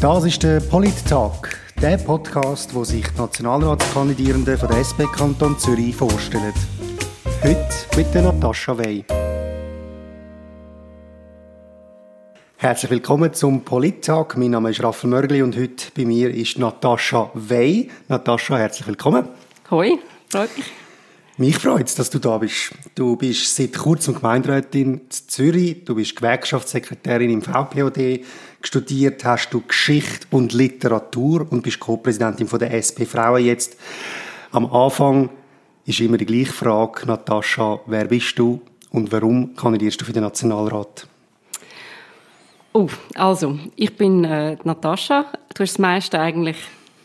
Das ist der Polit-Tag, der Podcast, wo sich die Nationalratskandidierenden von der SP Kanton Zürich vorstellen. Heute mit der Natascha Wey. Herzlich willkommen zum Polit-Tag. Mein Name ist Raphael Mörgli und heute bei mir ist Natascha Wey. Natascha, herzlich willkommen. Hoi, freut mich. Mich freut es, dass du da bist. Du bist seit kurzem Gemeinderätin in Zürich, du bist Gewerkschaftssekretärin im VPOD, studiert hast du Geschichte und Literatur und bist Co-Präsidentin der SP Frauen jetzt. Am Anfang ist immer die gleiche Frage, Natascha, wer bist du und warum kandidierst du für den Nationalrat? Oh, also, ich bin äh, Natascha. Du hast das meiste eigentlich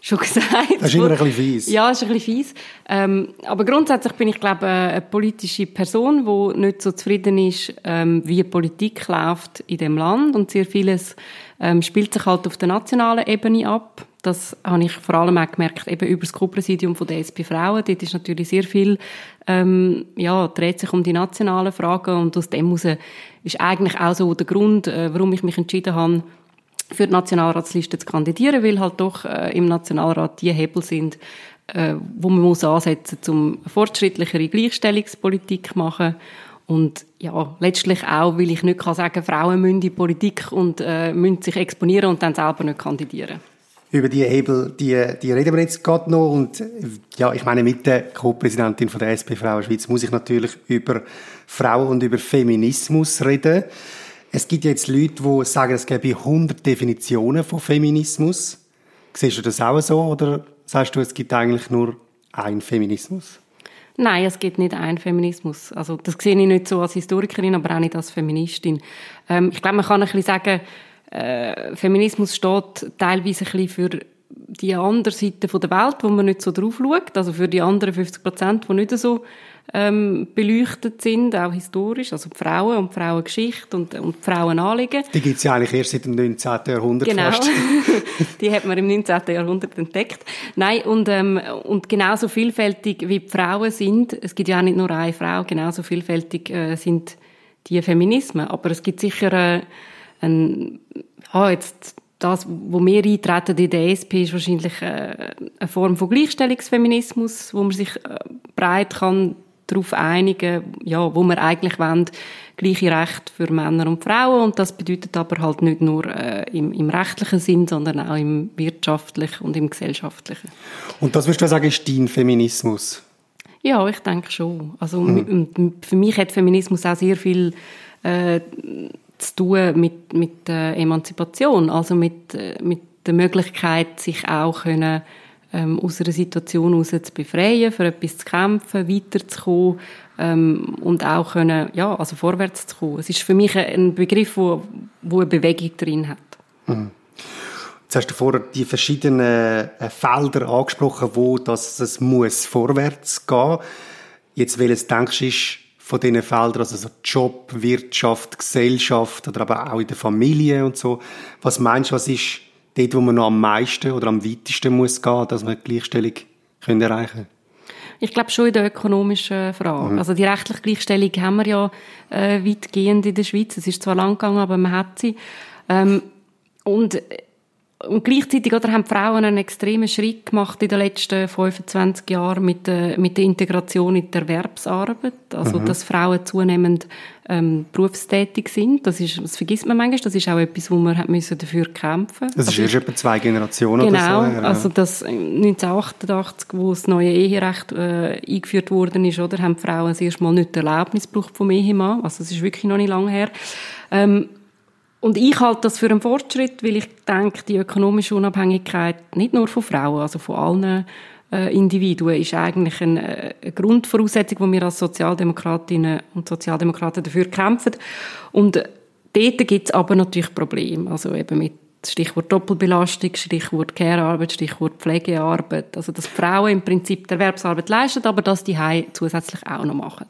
schon gesagt. Das ist immer ein bisschen fies. Ja, das ist ein bisschen fies. Ähm, aber grundsätzlich bin ich, glaube eine politische Person, die nicht so zufrieden ist, ähm, wie Politik läuft in dem Land. Und sehr vieles ähm, spielt sich halt auf der nationalen Ebene ab. Das habe ich vor allem auch gemerkt, eben über das Co-Präsidium von der SP Frauen. Dort ist natürlich sehr viel, ähm, ja, dreht sich um die nationalen Fragen. Und aus dem heraus ist eigentlich auch so der Grund, äh, warum ich mich entschieden habe, für die Nationalratsliste zu kandidieren, weil halt doch äh, im Nationalrat die Hebel sind, äh, wo man muss ansetzen muss, um fortschrittlichere Gleichstellungspolitik machen und ja, letztlich auch, weil ich nicht kann sagen, Frauen müssen in Politik und äh, müssen sich exponieren und dann selber nicht kandidieren. Über die Hebel, die, die reden wir jetzt gerade noch. Und ja, ich meine, mit der Co-Präsidentin der SP Frauen Schweiz muss ich natürlich über Frauen und über Feminismus reden. Es gibt jetzt Leute, die sagen, es gäbe 100 Definitionen von Feminismus. Siehst du das auch so oder sagst du, es gibt eigentlich nur einen Feminismus? Nein, es gibt nicht einen Feminismus. Also das sehe ich nicht so als Historikerin, aber auch nicht als Feministin. Ähm, ich glaube, man kann ein bisschen sagen, äh, Feminismus steht teilweise ein bisschen für die andere Seite der Welt, wo man nicht so drauf schaut, also für die anderen 50 Prozent, die nicht so ähm, beleuchtet sind, auch historisch, also die Frauen und die Frauengeschichte und, und die Frauenanliegen. Die gibt es ja eigentlich erst seit dem 19. Jahrhundert genau. fast. die hat man im 19. Jahrhundert entdeckt. Nein, und, ähm, und genauso vielfältig wie die Frauen sind, es gibt ja auch nicht nur eine Frau, genauso vielfältig äh, sind die Feminismen, aber es gibt sicher äh, ein, ah, jetzt das, wo wir eintreten in der SP, ist wahrscheinlich äh, eine Form von Gleichstellungsfeminismus, wo man sich äh, breit kann darauf einigen, ja, wo wir eigentlich wollen, gleiche Rechte für Männer und Frauen und das bedeutet aber halt nicht nur äh, im, im rechtlichen Sinn, sondern auch im wirtschaftlichen und im gesellschaftlichen. Und das würdest du sagen, ist dein Feminismus? Ja, ich denke schon. Also hm. für mich hat Feminismus auch sehr viel äh, zu tun mit, mit äh, Emanzipation, also mit, äh, mit der Möglichkeit, sich auch können, ähm, aus einer Situation heraus zu befreien, für etwas zu kämpfen, weiterzukommen ähm, und auch können, ja, also vorwärts zu kommen. Es ist für mich ein Begriff, wo, wo eine Bewegung drin hat. Mhm. Jetzt hast du vorher die verschiedenen äh, Felder angesprochen, wo das, das muss vorwärts gehen. Jetzt, welches denkst du, ist von diesen Feldern, also so Job, Wirtschaft, Gesellschaft oder aber auch in der Familie und so. Was meinst du, was ist dort, wo man noch am meisten oder am weitesten muss gehen, dass man die Gleichstellung können erreichen ich glaube schon in der ökonomischen Frage. Mhm. Also die rechtliche Gleichstellung haben wir ja äh, weitgehend in der Schweiz. Es ist zwar lang gegangen, aber man hat sie. Ähm, und und gleichzeitig oder, haben die Frauen einen extremen Schritt gemacht in den letzten 25 Jahren mit der, mit der Integration in die Erwerbsarbeit. Also, mhm. dass Frauen zunehmend ähm, berufstätig sind. Das, ist, das vergisst man manchmal. Das ist auch etwas, wo man hat müssen dafür kämpfen Das also, ist erst etwa zwei Generationen genau, oder so. Genau. Also, das 1988, wo das neue Eherecht äh, eingeführt worden ist, oder, haben die Frauen das erste Mal nicht die Erlaubnis gebraucht vom Ehemann. Also, das ist wirklich noch nicht lange her. Ähm, und ich halte das für einen Fortschritt, weil ich denke, die ökonomische Unabhängigkeit nicht nur von Frauen, also von allen äh, Individuen, ist eigentlich eine, eine Grundvoraussetzung, wo wir als Sozialdemokratinnen und Sozialdemokraten dafür kämpfen. Und dort gibt es aber natürlich Probleme, also eben mit Stichwort Doppelbelastung, Stichwort Care-Arbeit, Stichwort Pflegearbeit. Also, dass Frauen im Prinzip die Erwerbsarbeit leisten, aber dass die Hause zusätzlich auch noch machen.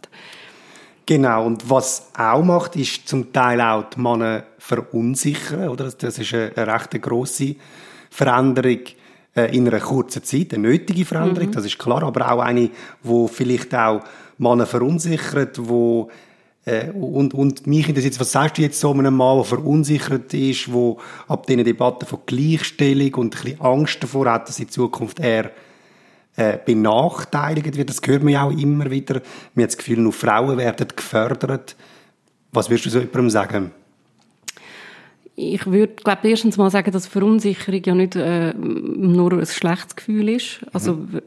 Genau, und was auch macht, ist zum Teil auch die Männer verunsichern, oder? Das ist eine, eine recht grosse Veränderung äh, in einer kurzen Zeit, eine nötige Veränderung, mhm. das ist klar, aber auch eine, wo vielleicht auch Männer verunsichert, wo Äh, und, und mich interessiert, was sagst du jetzt so einem Mann, der verunsichert ist, der ab diesen Debatten von Gleichstellung und ein bisschen Angst davor hat, dass in Zukunft er äh, benachteiligt wird. Das hört man ja auch immer wieder. Man hat das Gefühl, nur Frauen werden gefördert. Was würdest du so jemandem sagen? Ich würde, glaube erstens mal sagen, dass Verunsicherung ja nicht äh, nur ein schlechtes Gefühl ist. Also, mhm.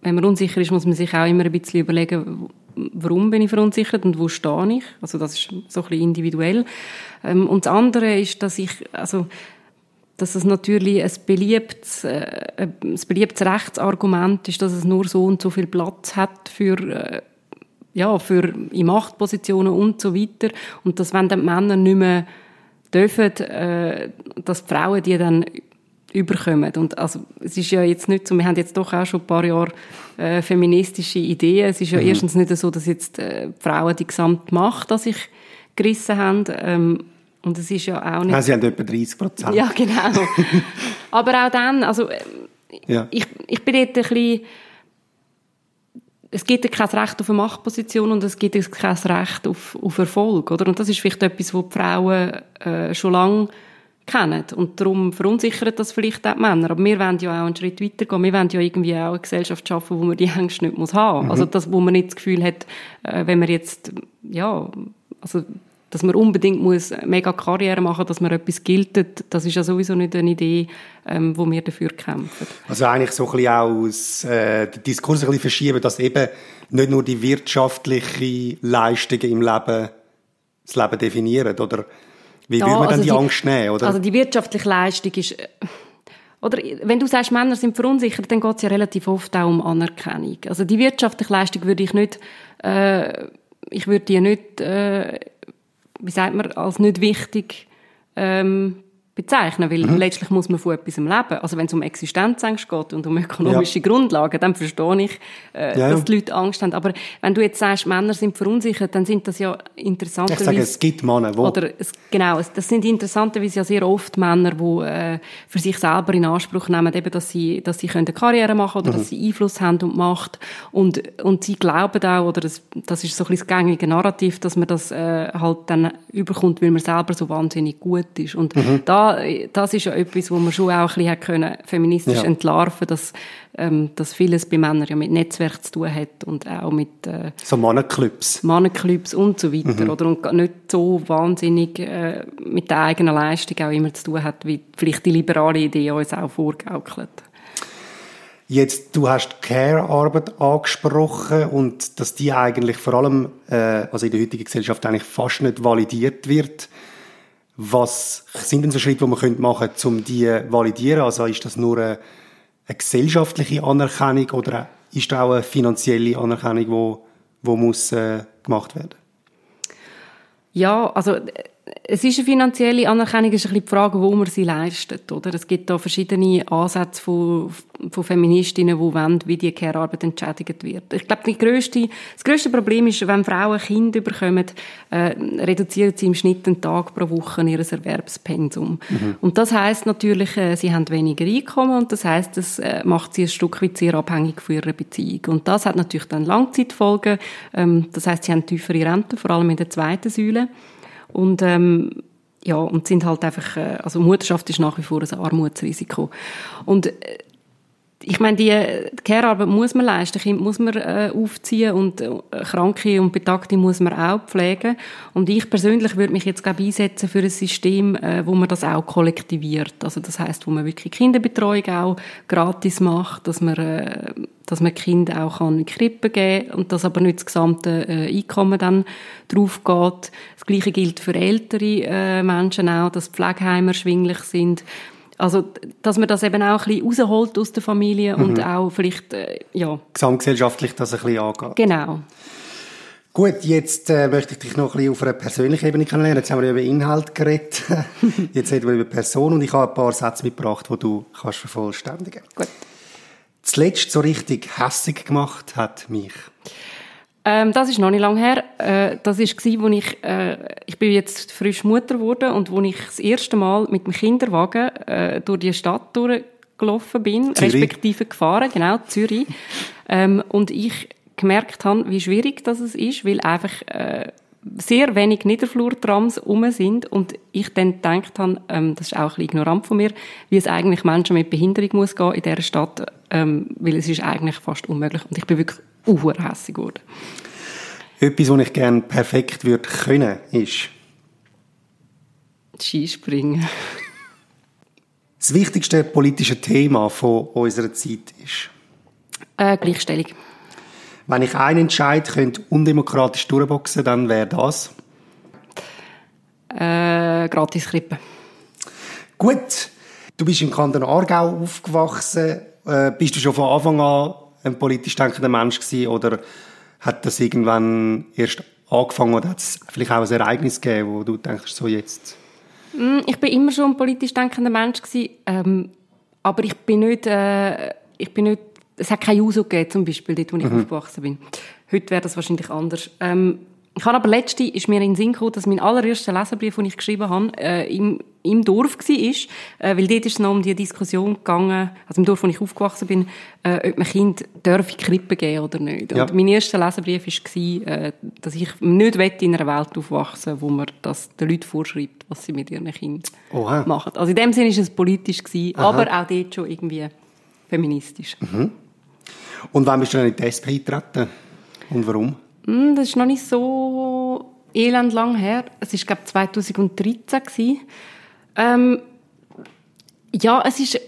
wenn man unsicher ist, muss man sich auch immer ein bisschen überlegen, warum bin ich verunsichert und wo stehe ich. Also, das ist so ein bisschen individuell. Ähm, und das andere ist, dass ich, also, dass es natürlich ein beliebtes, äh, ein beliebtes Rechtsargument ist, dass es nur so und so viel Platz hat für äh, ja, für in Machtpositionen und so weiter. Und dass wenn dann die Männer nicht mehr dürfen, äh, dass die Frauen die dann überkommen. Und also, es ist ja jetzt nicht so, wir haben jetzt doch auch schon ein paar Jahre äh, feministische Ideen. Es ist ja mhm. erstens nicht so, dass jetzt äh, die Frauen die gesamte Macht an sich gerissen haben. Ähm, und es ist ja auch nicht... Nein, sie haben etwa 30 Prozent. Ja, genau. Aber auch dann, also ja. ich, ich bin dort ein bisschen... Es gibt kein Recht auf eine Machtposition und es gibt kein Recht auf, auf Erfolg, oder? Und das ist vielleicht etwas, was die Frauen äh, schon lange kennen. Und darum verunsichert das vielleicht auch die Männer. Aber wir wollen ja auch einen Schritt weiter gehen. Wir wollen ja irgendwie auch eine Gesellschaft schaffen, wo man die Ängste nicht muss haben. Mhm. Also das, wo man nicht das Gefühl hat, äh, wenn man jetzt, ja, also dass man unbedingt muss mega Karriere machen, dass man etwas gilt, das ist ja sowieso nicht eine Idee, ähm, wo wir dafür kämpfen. Also eigentlich so ein bisschen aus äh, den Diskurs ein bisschen verschieben, dass eben nicht nur die wirtschaftlichen Leistungen im Leben das Leben definieren, oder wie ja, will man also dann die, die, Angst nehmen, oder? Also die wirtschaftliche Leistung ist äh, oder wenn du sagst, Männer sind verunsichert, dann geht es ja relativ oft auch um Anerkennung. Also die wirtschaftliche Leistung würde ich nicht, äh, ich würde die nicht äh, wie sagt man, als nicht wichtig ähm, bezeichnen, weil mhm. letztlich muss man von etwas leben. Also wenn es um Existenzängste geht und um ökonomische ja. Grundlagen, dann verstehe ich, äh, ja, dass die Leute Angst haben. Aber wenn du jetzt sagst, Männer sind verunsichert, dann sind das ja interessante... Ich sage, es gibt Männer, wo... Oder es, genau, das sind interessanterweise ja sehr oft Männer, die äh, für sich selber in Anspruch nehmen, eben, dass sie, dass sie eine Karriere machen oder mhm. dass sie Einfluss haben und Macht. Und, und sie glauben auch, oder das, das ist so ein bisschen das gängige Narrativ, dass man das äh, halt dann überkommt, weil man selber so wahnsinnig gut ist. Und mhm. da das ist ja etwas, wo man schon auch ein bisschen können, feministisch ja. entlarven dass, ähm, dass vieles bei Männern ja mit Netzwerk zu tun hat und auch mit äh, so Männerclubs. Männerclubs und so weiter. Mhm. Oder? Und nicht so wahnsinnig äh, mit der eigenen Leistung auch immer zu tun hat, wie vielleicht die liberale Idee uns auch vorgaukelt. Jetzt, du hast Care-Arbeit angesprochen und dass die eigentlich vor allem, äh, also in der heutigen Gesellschaft eigentlich fast nicht validiert wird. Was sind denn so Schritte, die man machen könnte, um die zu validieren? Also ist das nur eine, eine gesellschaftliche Anerkennung oder ist das auch eine finanzielle Anerkennung, die wo, wo muss, äh, gemacht werden? Ja, also es ist eine finanzielle Anerkennung, ist ein bisschen die Frage, wo man sie leistet. Oder? Es gibt da verschiedene Ansätze von, von Feministinnen, die wollen, wie die Care-Arbeit entschädigt wird. Ich glaube, die grösste, das grösste Problem ist, wenn Frauen Kinder bekommen, äh, reduzieren sie im Schnitt einen Tag pro Woche ihr Erwerbspensum. Mhm. Und das heißt natürlich, äh, sie haben weniger Einkommen und das heißt, das äh, macht sie ein Stück weit sehr abhängig von ihrer Beziehung. Und das hat natürlich dann Langzeitfolgen. Ähm, das heißt, sie haben tiefere Renten, vor allem in der zweiten Säule. Und, ähm, ja, und sind halt einfach, äh, also Mutterschaft ist nach wie vor ein Armutsrisiko. Und äh, ich meine, die Care-Arbeit muss man leisten, Kind muss man äh, aufziehen und äh, Kranke und Betagte muss man auch pflegen. Und ich persönlich würde mich jetzt glaube einsetzen für ein System, äh, wo man das auch kollektiviert. Also das heißt, wo man wirklich Kinderbetreuung auch gratis macht, dass man äh, dass man Kinder auch kann in die Krippe geben und dass aber nicht das gesamte äh, Einkommen dann drauf geht. Das Gleiche gilt für ältere äh, Menschen auch, dass Pflegeheime erschwinglich sind. Also, dass man das eben auch ein bisschen rausholt aus der Familie mhm. und auch vielleicht, äh, ja. Gesamtgesellschaftlich das ein bisschen angeht. Genau. Gut, jetzt äh, möchte ich dich noch ein bisschen auf einer persönlichen Ebene kennenlernen. Jetzt haben wir über Inhalt geredet. jetzt reden wir über Person und ich habe ein paar Sätze mitgebracht, die du kannst vervollständigen. Gut. Zuletzt so richtig hässig gemacht hat mich. Ähm, das ist noch nicht lange her. Äh, das war, wo ich, äh, ich bin jetzt frisch Mutter geworden und wo ich das erste Mal mit dem Kinderwagen äh, durch die Stadt durchgelaufen bin, Zürich. respektive gefahren, genau, Zürich. Ähm, und ich gemerkt habe, wie schwierig das ist, weil einfach äh, sehr wenig Niederflurtrams rum sind und ich dann gedacht habe, ähm, das ist auch ein bisschen ignorant von mir, wie es eigentlich Menschen mit Behinderung muss gehen in dieser Stadt, ähm, weil es ist eigentlich fast unmöglich und ich bin wirklich unhässig geworden. Etwas, was ich gerne perfekt würde können, ist Skispringen. Das wichtigste politische Thema von unserer Zeit ist äh, Gleichstellung. Wenn ich einen Entscheid könnte undemokratisch durchboxen, dann wäre das? Äh, gratis Krippe. Gut. Du bist im Kanton Aargau aufgewachsen. Äh, bist du schon von Anfang an ein politisch denkender Mensch gewesen oder hat das irgendwann erst angefangen oder hat es vielleicht auch ein Ereignis gegeben, wo du denkst, so jetzt? Mm, ich bin immer schon ein politisch denkender Mensch gewesen, ähm, aber ich bin nicht, äh, ich bin nicht es hat kein Uso gegeben, zum Beispiel, dort, wo ich mhm. aufgewachsen bin. Heute wäre das wahrscheinlich anders. Ähm, ich habe aber letzte ist mir in den Sinn gekommen, dass mein allererster Leserbrief, den ich geschrieben habe, äh, im, im Dorf war, äh, weil dort ist es noch um die Diskussion gegangen, also im Dorf, wo ich aufgewachsen bin, äh, ob man Kind darf in Krippe geben oder nicht. Ja. Und mein erster Leserbrief war, äh, dass ich nicht in einer Welt aufwachsen wo man das den Leuten vorschreibt, was sie mit ihren Kindern Oha. machen. Also in dem Sinne war es politisch, gewesen, aber auch dort schon irgendwie feministisch. Mhm. Und wann bist du dann in die SP eingetreten? Und warum? Hm, das ist noch nicht so elend lang her. Es war, glaube ich, 2013. Ähm, ja, es ist,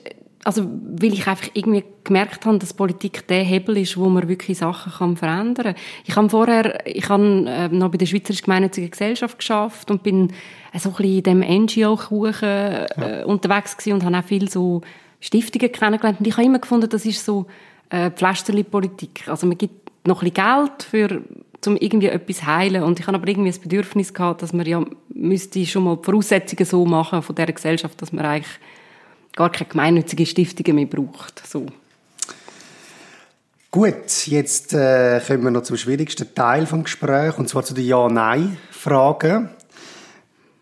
also, weil ich einfach irgendwie gemerkt habe, dass Politik der Hebel ist, wo man wirklich Sachen kann verändern kann. Ich habe vorher, ich habe äh, noch bei der Schweizerischen Gemeinnützigen Gesellschaft geschafft und bin äh, so ein bisschen in dem NGO-Kuchen äh, ja. unterwegs gewesen und habe auch viel so Stiftungen kennengelernt. Und ich habe immer gefunden, das ist so, äh, Pflasterli-Politik. Also man gibt noch ein bisschen Geld für um irgendwie etwas heilen. Und ich habe aber irgendwie das Bedürfnis gehabt, dass man ja müsste schon mal die Voraussetzungen so machen von dieser Gesellschaft, dass man eigentlich gar keine gemeinnützige Stiftungen mehr braucht. So. Gut, jetzt äh, kommen wir noch zum schwierigsten Teil des Gesprächs, und zwar zu den Ja-Nein-Fragen.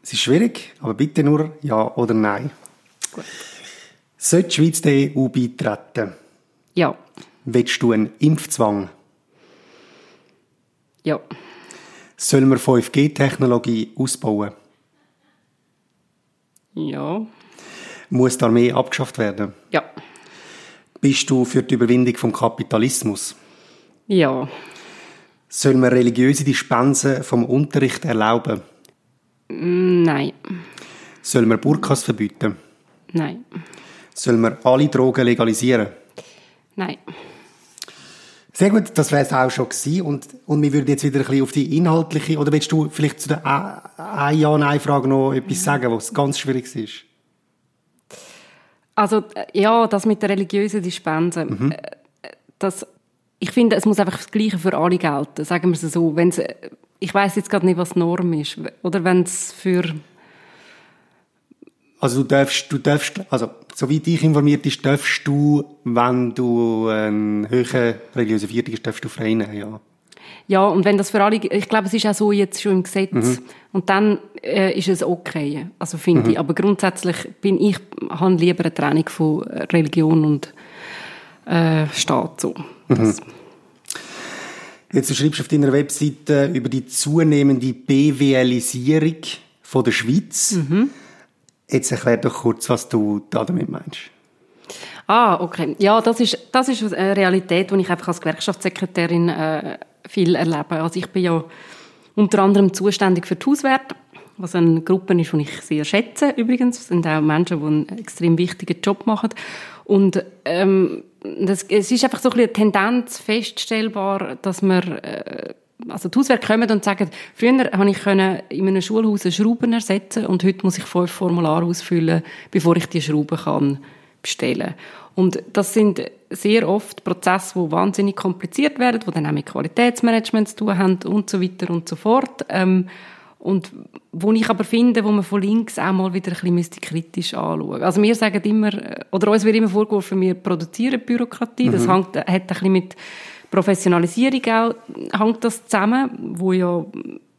Es ist schwierig, aber bitte nur Ja oder Nein. Gut. Sollte die Schweiz der EU beitreten? Ja. Willst du einen Impfzwang? Ja. Sollen wir 5G-Technologie ausbauen? Ja. Muss die Armee abgeschafft werden? Ja. Bist du für die Überwindung vom Kapitalismus? Ja. Sollen wir religiöse Dispensen vom Unterricht erlauben? Nein. Sollen wir Burkas verbieten? Nein. Sollen wir alle Drogen legalisieren? Nein. Sehr gut, das wäre es auch schon gewesen. Und, und wir würden jetzt wieder ein bisschen auf die inhaltliche, oder willst du vielleicht zu der ein Ja, Nein-Frage noch etwas sagen, was ganz schwierig ist? Also, ja, das mit der religiösen Dispense, mhm. das, ich finde, es muss einfach das Gleiche für alle gelten, sagen wir es so. Wenn's, ich weiß jetzt gerade nicht, was Norm ist. Oder wenn es für also du darfst, du darfst, also soweit ich informiert ist, darfst du, wenn du einen höheren religiösen Viertel hast, darfst du frei nehmen, ja. Ja, und wenn das für alle, ich glaube, es ist auch so jetzt schon im Gesetz. Mhm. Und dann äh, ist es okay. Also finde mhm. ich. Aber grundsätzlich bin ich, habe lieber eine Trennung von Religion und äh, Staat, so. Mhm. Jetzt du schreibst auf deiner Webseite über die zunehmende BWLisierung von der Schweiz. Mhm. Jetzt erklär doch kurz, was du damit meinst. Ah, okay. Ja, das ist, das ist eine Realität, die ich einfach als Gewerkschaftssekretärin äh, viel erlebe. Also ich bin ja unter anderem zuständig für die Hauswerte, was eine Gruppe ist, die ich sehr schätze übrigens. Das sind auch Menschen, die einen extrem wichtigen Job machen. Und ähm, das, es ist einfach so ein eine Tendenz feststellbar, dass man äh, also die Hauswerke kommen und sagen, früher habe ich in einem Schulhaus Schrauben ersetzen und heute muss ich fünf Formulare ausfüllen, bevor ich die Schrauben kann bestellen. Und das sind sehr oft Prozesse, die wahnsinnig kompliziert werden, die dann auch mit Qualitätsmanagement zu tun haben und so weiter und so fort. Ähm, und wo ich aber finde, wo man von links auch mal wieder ein bisschen kritisch anschauen Also wir sagen immer, oder uns wird immer vorgeworfen, wir produzieren Bürokratie. Mhm. Das hängt, hat ein bisschen mit Professionalisierung auch, hängt das zusammen, wo ja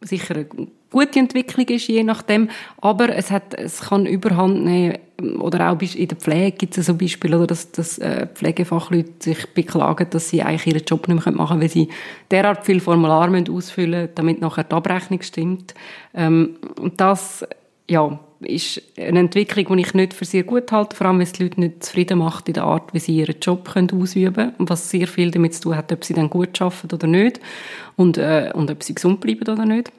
sicher eine gute Entwicklung ist, je nachdem. Aber es hat, es kann Überhand nehmen, oder auch in der Pflege gibt es so Beispiele, oder dass, dass äh, Pflegefachleute sich beklagen, dass sie eigentlich ihren Job nicht mehr machen können, weil sie derart viel Formular ausfüllen müssen, damit nachher die Abrechnung stimmt. Ähm, und das, ja, ist eine Entwicklung, die ich nicht für sehr gut halte, vor allem, wenn es die Leute nicht zufrieden macht in der Art, wie sie ihren Job können ausüben können, was sehr viel damit zu tun hat, ob sie dann gut arbeiten oder nicht und, äh, und ob sie gesund bleiben oder nicht.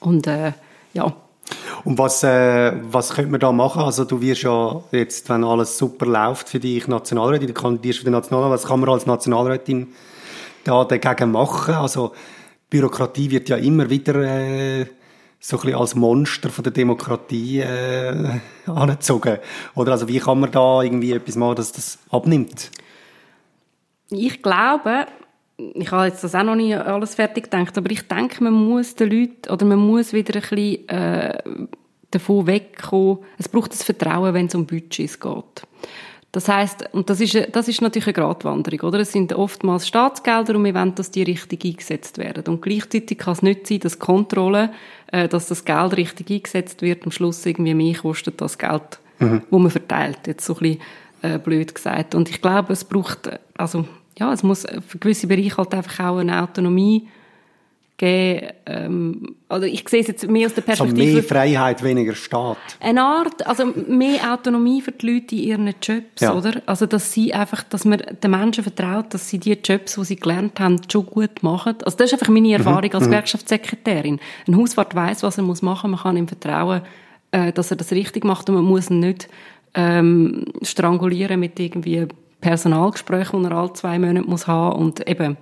Und äh, ja. Und was, äh, was könnte man da machen? Also du wirst ja jetzt, wenn alles super läuft für dich Nationalrätin, du kandidierst für den Nationalrat, was kann man als Nationalrätin da dagegen machen? Also Bürokratie wird ja immer wieder äh, so ein bisschen als Monster von der Demokratie äh, angezogen. Oder also wie kann man da irgendwie etwas machen, dass das abnimmt? Ich glaube, ich habe jetzt das auch noch nicht alles fertig gedacht, aber ich denke, man muss den Leuten, oder man muss wieder ein bisschen äh, davon wegkommen, es braucht das Vertrauen, wenn es um Budgets geht. Das heißt, und das ist, das ist natürlich eine Gratwanderung, oder? Es sind oftmals Staatsgelder und wir wollen, dass die richtig eingesetzt werden. Und gleichzeitig kann es nicht sein, dass Kontrolle, äh, dass das Geld richtig eingesetzt wird, am Schluss irgendwie mehr kostet das Geld, mhm. wo man verteilt. Jetzt so ein bisschen äh, blöd gesagt. Und ich glaube, es braucht, also, ja, es muss für gewisse Bereiche halt einfach auch eine Autonomie geben. Ähm, also ich sehe es jetzt mehr aus der Perspektive... Also mehr Freiheit, weniger Staat. Eine Art, also mehr Autonomie für die Leute in ihren Jobs, ja. oder? Also dass sie einfach, dass man den Menschen vertraut, dass sie die Jobs, die sie gelernt haben, schon gut machen. Also das ist einfach meine mhm. Erfahrung mhm. als Gewerkschaftssekretärin. Ein Hauswart weiß, was er muss machen, man kann ihm vertrauen, äh, dass er das richtig macht und man muss ihn nicht ähm, strangulieren mit irgendwie Personalgesprächen, die er alle zwei Monate muss haben und eben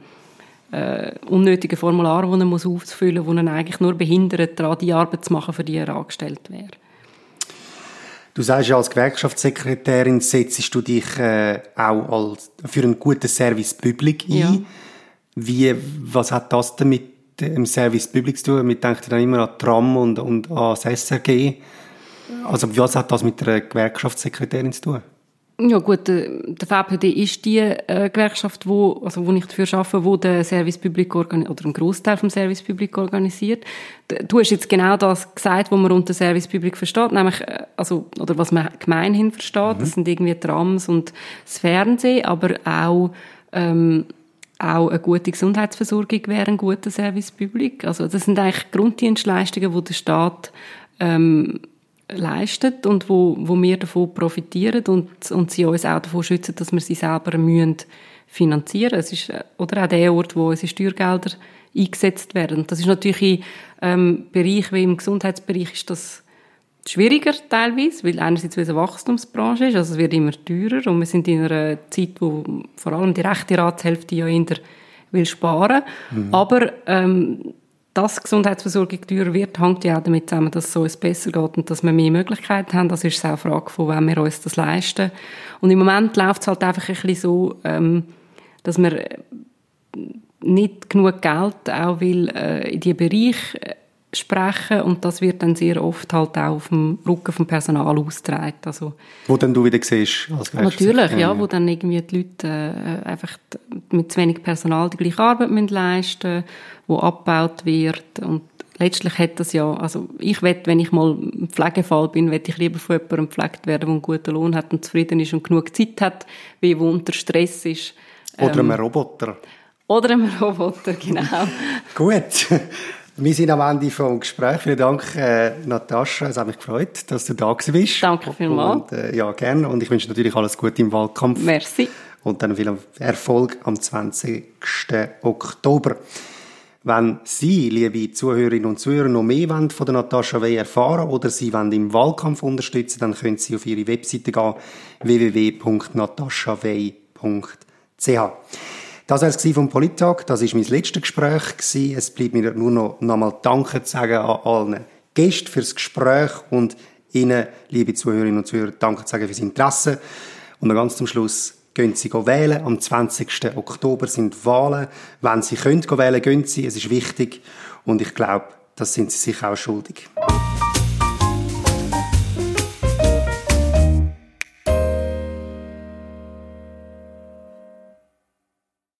äh, unnötige Formulare, die muss ausfüllen muss, die ihn eigentlich nur behindert, daran die Arbeit zu machen, für die er angestellt wäre. Du sagst ja, als Gewerkschaftssekretärin setzt du dich äh, auch als, für einen guten Service Public ein. Ja. Wie, was hat das denn mit dem Service Public zu tun? Man denkt dann immer an Tram und, und an das SRG. Also was hat das mit der Gewerkschaftssekretärin zu tun? Ja gut, der, VPD ist die äh, Gewerkschaft, wo, also wo ich dafür arbeite, wo der Service Public oder einen Großteil vom Service Public organisiert. Du hast jetzt genau das gesagt, was man unter Service Public versteht, nämlich äh, also oder was man gemeinhin versteht. Mhm. Das sind irgendwie Trams und das Fernsehen, aber auch ähm, auch eine gute Gesundheitsversorgung wäre ein guter Service Public. Also das sind eigentlich Grunddienstleistungen, wo der Staat ähm, leistet und wo, wo wir davon profitieren und, und sie uns auch davon schützen, dass wir sie selber müssen finanzieren es ist Oder auch der Ort, wo unsere Steuergelder eingesetzt werden. Das ist natürlich in ähm, Bereich wie im Gesundheitsbereich ist das schwieriger teilweise, weil einerseits weil es eine Wachstumsbranche ist, also es wird immer teurer und wir sind in einer Zeit, wo vor allem die rechte Ratshälfte ja eher will sparen. Mhm. Aber ähm, dass Gesundheitsversorgung teurer wird, hängt ja auch damit zusammen, dass es uns besser geht und dass wir mehr Möglichkeiten haben. Das ist auch eine Frage von, wem wir uns das leisten. Und im Moment läuft es halt einfach ein bisschen so, ähm, dass wir nicht genug Geld auch will, äh, in diesen Bereich äh, sprechen und das wird dann sehr oft halt auch auf dem Rücken vom Personal ausgetragen. Also, wo dann du wieder siehst als Natürlich, ja, wo dann irgendwie die Leute äh, einfach mit zu wenig Personal die gleiche Arbeit müssen leisten wo abgebaut wird und letztlich hat das ja, also ich wette, wenn ich mal im Pflegefall bin, wette ich lieber von jemandem gepflegt werden, der einen guten Lohn hat und zufrieden ist und genug Zeit hat, wie wo unter Stress ist. Oder ähm, einem Roboter. Oder einem Roboter, genau. Gut. Wir sind am Ende vom Gespräch. Vielen Dank, äh, Natascha. Es hat mich gefreut, dass du da bist. Danke vielmals. Und, äh, ja, gerne. Und ich wünsche natürlich alles Gute im Wahlkampf. Merci. Und dann viel Erfolg am 20. Oktober. Wenn Sie, liebe Zuhörerinnen und Zuhörer, noch mehr wollen von der Natascha Wey erfahren oder Sie wollen im Wahlkampf unterstützen, dann können Sie auf ihre Webseite gehen, www.nataschawey.ch. Das war es vom Polittag. Das war mein letztes Gespräch. Es bleibt mir nur noch einmal Danke zu sagen an allen Gästen fürs Gespräch und Ihnen, liebe Zuhörerinnen und Zuhörer, Danke zu sagen fürs Interesse. Und noch ganz zum Schluss, gehen Sie wählen. Am 20. Oktober sind Wahlen. Wenn Sie können wählen, gehen Sie. Es ist wichtig. Und ich glaube, das sind Sie sich auch schuldig.